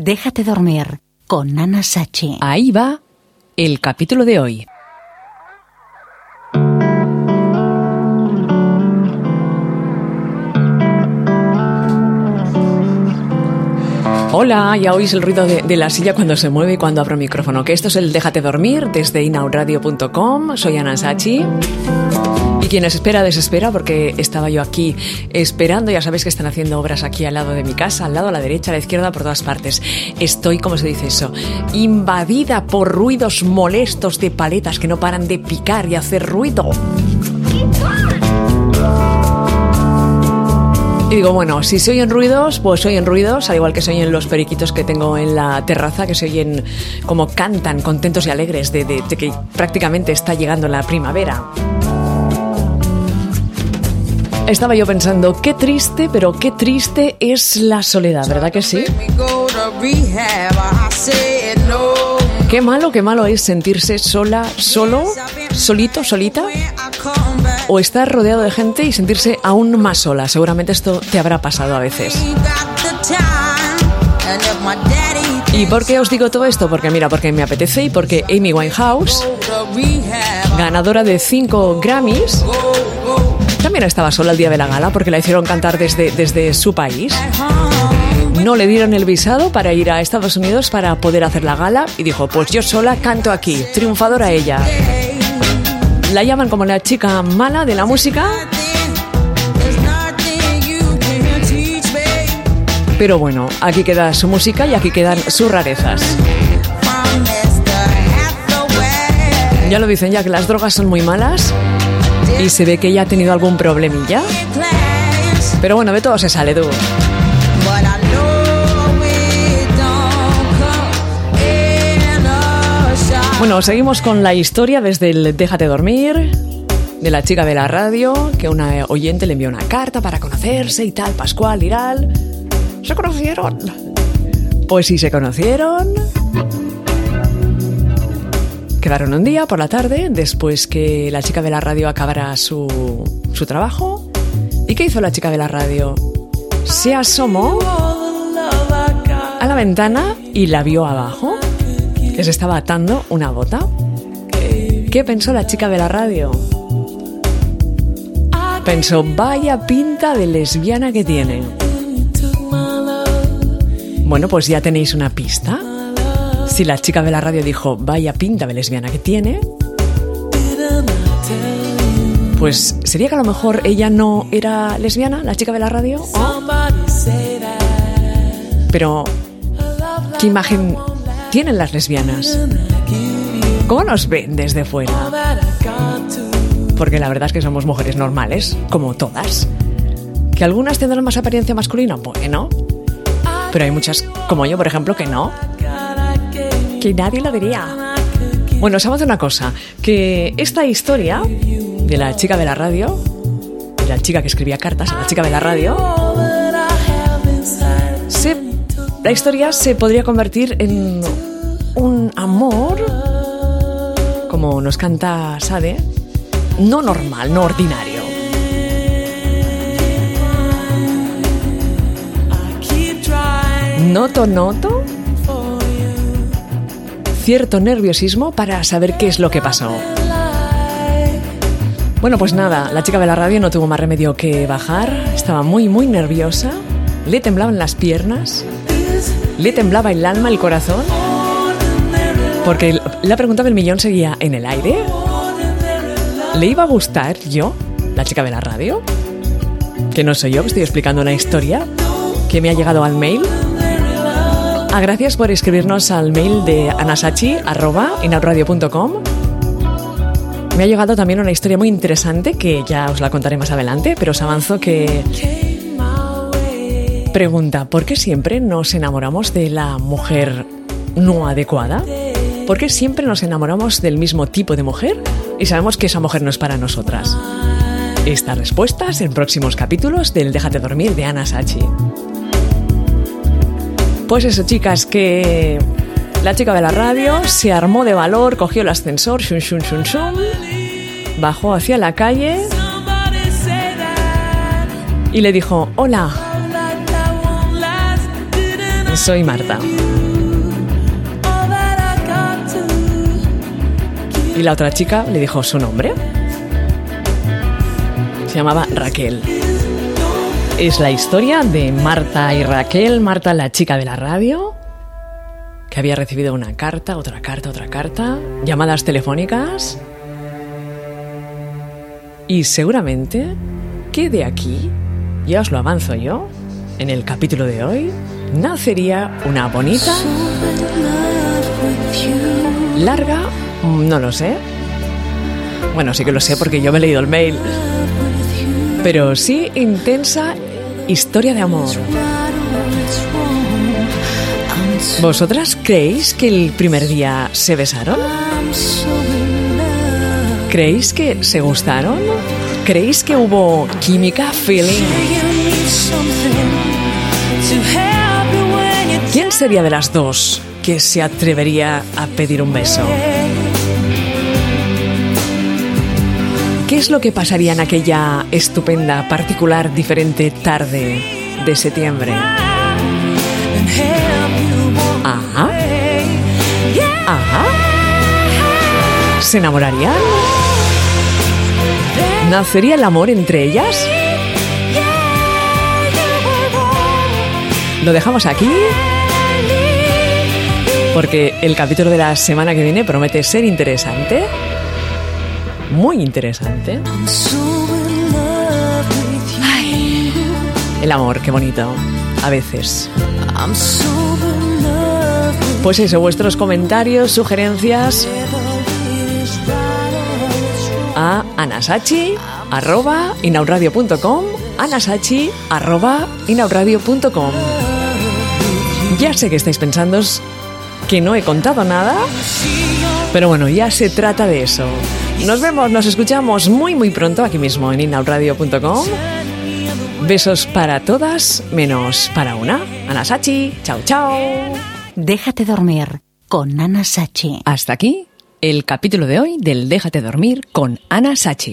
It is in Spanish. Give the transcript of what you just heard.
Déjate dormir con Nana Sachi. Ahí va el capítulo de hoy. Hola, ya oís el ruido de, la silla cuando se mueve y cuando abro el micrófono. Que esto es el Déjate dormir desde inauradio.com. Soy Ana Sachi. Y quien espera, desespera, porque estaba yo aquí esperando. Ya sabéis que están haciendo obras aquí al lado de mi casa, al lado, a la derecha, a la izquierda, por todas partes. Estoy, ¿cómo se dice eso? Invadida por ruidos molestos de paletas que no paran de picar y hacer ruido. Y digo, bueno, si se oyen ruidos, pues se oyen ruidos, al igual que se oyen los periquitos que tengo en la terraza, que se oyen como cantan, contentos y alegres de, de, de que prácticamente está llegando la primavera. Estaba yo pensando, qué triste, pero qué triste es la soledad, ¿verdad que sí? Qué malo, qué malo es sentirse sola, solo, solito, solita. O estar rodeado de gente y sentirse aún más sola. Seguramente esto te habrá pasado a veces. ¿Y por qué os digo todo esto? Porque mira, porque me apetece y porque Amy Winehouse, ganadora de 5 Grammys, también estaba sola el día de la gala porque la hicieron cantar desde, desde su país. No le dieron el visado para ir a Estados Unidos para poder hacer la gala y dijo, pues yo sola canto aquí, triunfadora ella. La llaman como la chica mala de la música. Pero bueno, aquí queda su música y aquí quedan sus rarezas. Ya lo dicen ya que las drogas son muy malas y se ve que ella ha tenido algún problemilla. Pero bueno, de todo se sale tú. Bueno, seguimos con la historia desde el Déjate dormir de la chica de la radio, que una oyente le envió una carta para conocerse y tal, Pascual, Iral. ¿Se conocieron? Pues sí, se conocieron. Quedaron un día por la tarde, después que la chica de la radio acabara su, su trabajo. ¿Y qué hizo la chica de la radio? Se asomó a la ventana y la vio abajo, estaba atando una bota. ¿Qué pensó la chica de la radio? Pensó, vaya pinta de lesbiana que tiene. Bueno, pues ya tenéis una pista. Si la chica de la radio dijo, vaya pinta de lesbiana que tiene, pues sería que a lo mejor ella no era lesbiana, la chica de la radio. Pero, ¿qué imagen tienen las lesbianas? ¿Cómo nos ven desde fuera? Porque la verdad es que somos mujeres normales, como todas. ¿Que algunas tendrán más apariencia masculina? Bueno. Pero hay muchas, como yo, por ejemplo, que no. Que nadie lo diría. Bueno, sabemos una cosa, que esta historia de la chica de la radio, de la chica que escribía cartas a la chica de la radio, la historia se podría convertir en un amor, como nos canta Sade, no normal, no ordinario. Noto, noto cierto nerviosismo para saber qué es lo que pasó. Bueno, pues nada, la chica de la radio no tuvo más remedio que bajar, estaba muy, muy nerviosa, le temblaban las piernas, le temblaba el alma, el corazón, porque la pregunta del millón seguía en el aire. ¿Le iba a gustar yo, la chica de la radio? Que no soy yo, que estoy explicando una historia que me ha llegado al mail. Ah, gracias por escribirnos al mail de anasachi.com. Me ha llegado también una historia muy interesante que ya os la contaré más adelante, pero os avanzo que... Pregunta, ¿por qué siempre nos enamoramos de la mujer no adecuada? ¿Por qué siempre nos enamoramos del mismo tipo de mujer y sabemos que esa mujer no es para nosotras? Estas respuestas en próximos capítulos del Déjate dormir de Ana Sachi. Pues eso, chicas, que la chica de la radio se armó de valor, cogió el ascensor, shun, shun, shun, shun, bajó hacia la calle y le dijo, hola, soy Marta. Y la otra chica le dijo su nombre. Se llamaba Raquel. Es la historia de Marta y Raquel, Marta la chica de la radio, que había recibido una carta, otra carta, otra carta, llamadas telefónicas. Y seguramente que de aquí, ya os lo avanzo yo, en el capítulo de hoy, nacería una bonita, larga, no lo sé. Bueno, sí que lo sé porque yo me he leído el mail. Pero sí intensa historia de amor. ¿Vosotras creéis que el primer día se besaron? ¿Creéis que se gustaron? ¿Creéis que hubo química, feeling? ¿Quién sería de las dos que se atrevería a pedir un beso? ¿Qué es lo que pasaría en aquella estupenda, particular, diferente tarde de septiembre? Ajá. Ajá. ¿Se enamorarían? ¿Nacería el amor entre ellas? Lo dejamos aquí porque el capítulo de la semana que viene promete ser interesante muy interesante. El amor, qué bonito. A veces. Pues eso, vuestros comentarios, sugerencias a anasachi arroba inauradio.com anasachi arroba inauradio.com Ya sé que estáis pensando que no he contado nada, pero bueno, ya se trata de eso. Nos vemos, nos escuchamos muy muy pronto aquí mismo en inauradio.com. Besos para todas, menos para una. Ana Sachi, chao chao. Déjate dormir con Ana Sachi. Hasta aquí el capítulo de hoy del Déjate dormir con Ana Sachi.